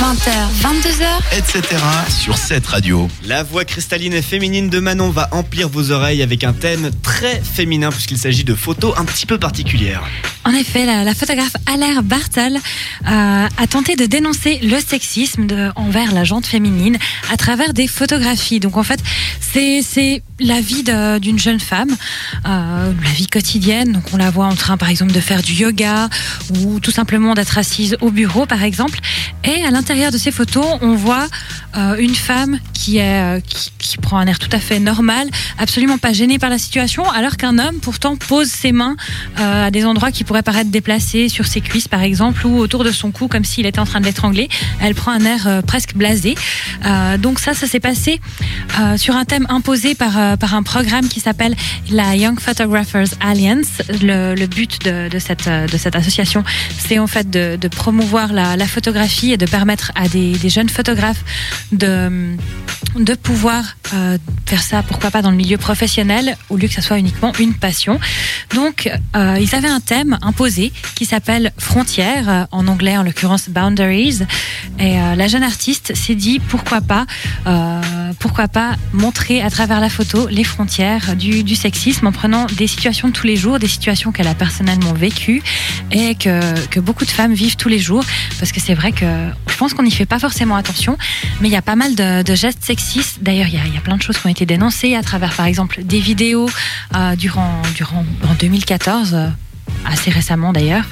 20h, 22h. etc. sur cette radio. La voix cristalline et féminine de Manon va emplir vos oreilles avec un thème très féminin puisqu'il s'agit de photos un petit peu particulières. En effet, la, la photographe Allaire Bartal euh, a tenté de dénoncer le sexisme de- envers la jante féminine à travers des photographies. Donc en fait, c'est la vie d'une jeune femme, euh, la vie quotidienne. Donc on la voit en train, par exemple, de faire du yoga ou tout simplement d'être assise au bureau, par exemple. Et à l'intérieur de ces photos, on voit euh, une femme qui, est, euh, qui, qui prend un air tout à fait normal, absolument pas gênée par la situation, alors qu'un homme pourtant pose ses mains euh, à des endroits qui pourraient paraître déplacés, sur ses cuisses par exemple, ou autour de son cou, comme s'il était en train de l'étrangler. Elle prend un air euh, presque blasé. Euh, donc ça, ça s'est passé euh, sur un thème imposé par, par un programme qui s'appelle la Young Photographers Alliance. Le, but de, cette, de cette association, c'est en fait de, promouvoir la, la photographie et de permettre à des, des jeunes photographes de, de pouvoir euh, faire ça, pourquoi pas dans le milieu professionnel, au lieu que ça soit uniquement une passion. Donc, euh, ils avaient un thème imposé qui s'appelle Frontières, euh, en anglais en l'occurrence Boundaries. Et euh, la jeune artiste s'est dit pourquoi pas, euh, pourquoi pas montrer à travers la photo les frontières du, du sexisme en prenant des situations de tous les jours, des situations qu'elle a personnellement vécues et que, que beaucoup de femmes vivent tous les jours. Parce que c'est vrai que je pense qu'on n'y fait pas forcément attention, mais il y a pas mal de, de gestes sexistes. D'ailleurs, il y, a, il y a plein de choses qui ont été dénoncées à travers, par exemple, des vidéos euh, durant, durant en 2014. euh, assez récemment d'ailleurs.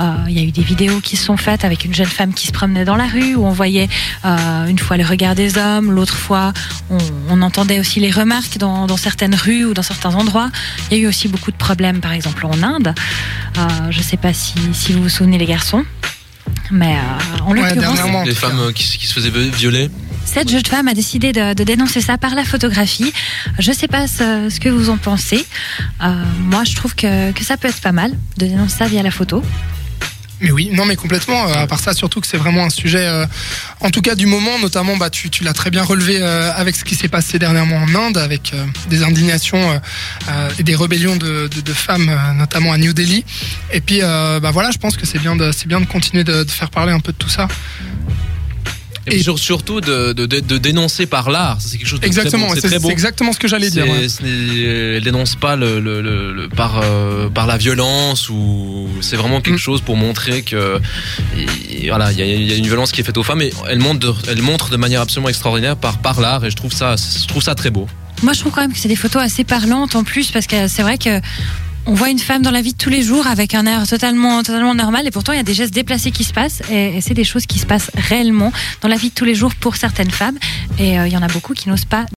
Euh, Il y a eu des vidéos qui se sont faites avec une jeune femme qui se promenait dans la rue où on voyait euh, une fois le regard des hommes, l'autre fois on, on entendait aussi les remarques dans, dans certaines rues ou dans certains endroits. Il y a eu aussi beaucoup de problèmes par exemple en Inde. Euh, je ne sais pas si, si vous vous souvenez les garçons. Mais euh, en Ouais, l'occurrence. Les femmes euh, qui se faisaient violer. Cette jeune femme a décidé de, dénoncer ça par la photographie. Je ne sais pas ce, que vous en pensez. Euh, moi, je trouve que, ça peut être pas mal de dénoncer ça via la photo. Mais oui, non, mais complètement. euh, à part ça, surtout que c'est vraiment un sujet, euh, en tout cas du moment, notamment, bah, tu, l'as très bien relevé avec ce qui s'est passé dernièrement en Inde, avec des indignations et des rébellions de, femmes, notamment à New Delhi. Et puis, bah voilà, je pense que c'est bien de, continuer de faire parler un peu de tout ça. Et, puis surtout de, de, de- de dénoncer par l'art. Ça, C'est quelque chose de Exactement, très beau. c'est C'est très c'est beau. exactement ce que j'allais dire. Ouais. Elle dénonce pas le, le- le- le- par, euh, par la violence ou c'est vraiment quelque Mm. chose pour montrer que et voilà il y, a- il y a une violence qui est faite aux femmes et elle montre de, elle montre de manière absolument extraordinaire par par l'art et je trouve ça je trouve ça très beau. Moi, je trouve quand même que c'est des photos assez parlantes en plus, parce que c'est vrai que on voit une femme dans la vie de tous les jours avec un air totalement, totalement normal, et pourtant il y a des gestes déplacés qui se passent, et, c'est des choses qui se passent réellement dans la vie de tous les jours pour certaines femmes, et euh, il y en a beaucoup qui n'osent pas